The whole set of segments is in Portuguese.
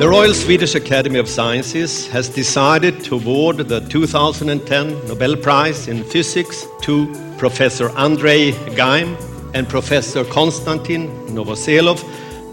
The Royal Swedish Academy of Sciences has decided to award the 2010 Nobel Prize in Physics to Professor Andrei Geim and Professor Konstantin Novoselov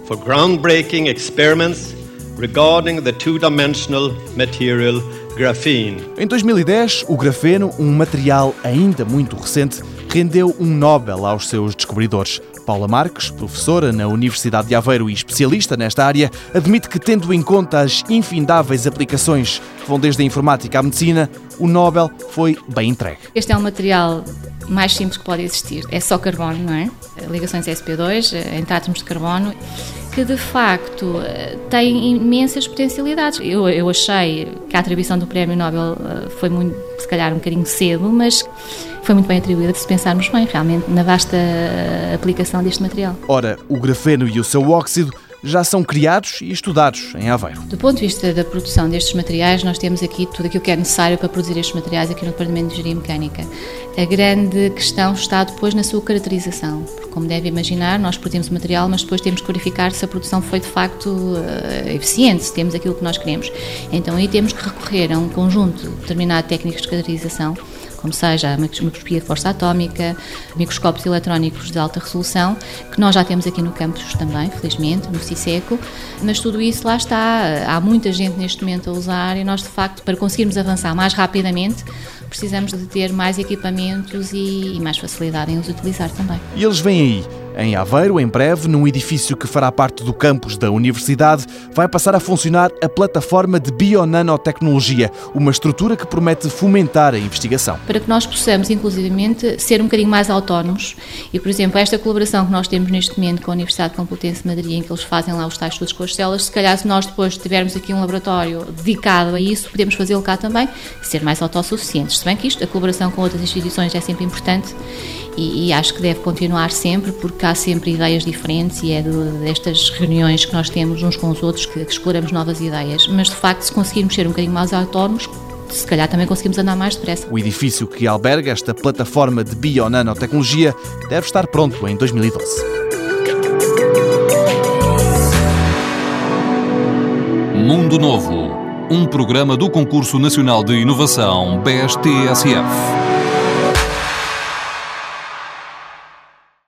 for groundbreaking experiments regarding the two-dimensional material graphene. Em 2010, o grafeno, um material ainda muito recente, rendeu um Nobel aos seus descobridores. Paula Marques, professora na Universidade de Aveiro e especialista nesta área, admite que, tendo em conta as infindáveis aplicações que vão desde a informática à medicina, o Nobel foi bem entregue. Este é um material mais simples que pode existir. É só carbono, não é? Ligações SP2, entre átomos de carbono, que de facto tem imensas potencialidades. Eu, eu achei que a atribuição do Prémio Nobel eh, foi muito, se calhar, um bocadinho cedo, mas foi muito bem atribuída se pensarmos bem, realmente, na vasta aplicação deste material. Ora, o grafeno e o seu óxido já são criados e estudados em Aveiro. Do ponto de vista da produção destes materiais, nós temos aqui tudo aquilo que é necessário para produzir estes materiais aqui no Departamento de Engenharia Mecânica. A grande questão está depois na sua caracterização, porque, como deve imaginar, nós produzimos o material, mas depois temos que verificar se a produção foi de facto uh, eficiente, se temos aquilo que nós queremos. Então aí temos que recorrer a um conjunto determinado de técnicas de caracterização como seja a microscopia de força atómica, microscópios eletrónicos de alta resolução, que nós já temos aqui no campus também, felizmente, no CISECO, mas tudo isso lá está, há muita gente neste momento a usar e nós, de facto, para conseguirmos avançar mais rapidamente, precisamos de ter mais equipamentos e, e mais facilidade em os utilizar também. E eles vêm aí em Aveiro, em breve, num edifício que fará parte do campus da Universidade, vai passar a funcionar a plataforma de bionanotecnologia, uma estrutura que promete fomentar a investigação. Para que nós possamos, inclusivamente, ser um bocadinho mais autónomos e, por exemplo, esta colaboração que nós temos neste momento com a Universidade Complutense de Madrid, em que eles fazem lá os tais estudos com as células, se calhar se nós depois tivermos aqui um laboratório dedicado a isso, podemos fazê-lo cá também, ser mais autossuficientes. Se bem que isto, a colaboração com outras instituições é sempre importante e, e, acho que deve continuar sempre, porque há sempre ideias diferentes e é de, destas reuniões que nós temos uns com os outros que, que exploramos novas ideias. Mas de facto, se conseguirmos ser um bocadinho mais autónomos, se calhar também conseguimos andar mais depressa. O edifício que alberga esta plataforma de bionanotecnologia deve estar pronto em 2012. Mundo Novo, um programa do Concurso Nacional de Inovação BSTSF.